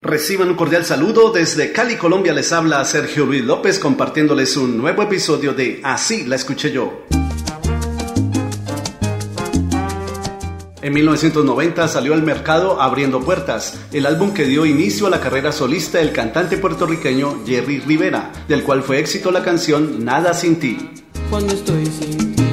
Reciban un cordial saludo desde Cali, Colombia. Les habla Sergio Luis López compartiéndoles un nuevo episodio de Así la escuché yo. En 1990 salió al mercado Abriendo Puertas, el álbum que dio inicio a la carrera solista del cantante puertorriqueño Jerry Rivera, del cual fue éxito la canción Nada sin ti. Cuando estoy sin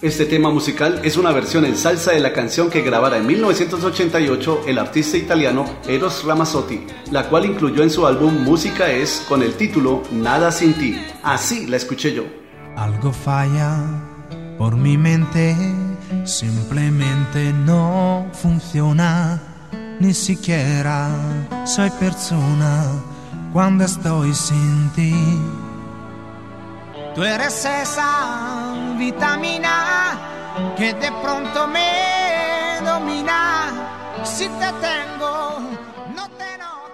Este tema musical es una versión en salsa de la canción que grabara en 1988 el artista italiano Eros Ramazzotti, la cual incluyó en su álbum Música es con el título Nada sin ti. Así la escuché yo. Algo falla por mi mente, simplemente no funciona, ni siquiera soy persona cuando estoy sin ti. Tú eres esa vitamina que de pronto me domina. Si te tengo.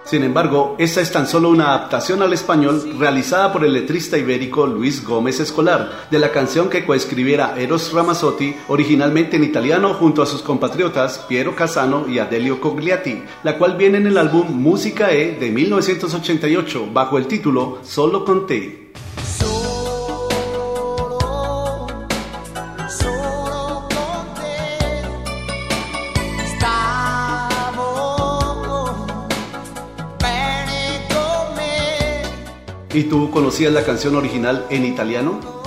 Sin embargo, esta es tan solo una adaptación al español realizada por el letrista ibérico Luis Gómez Escolar de la canción que coescribiera Eros Ramazzotti originalmente en italiano junto a sus compatriotas Piero Casano y Adelio Cogliati, la cual viene en el álbum Música E de 1988 bajo el título Solo con te. ¿Y tú conocías la canción original en italiano?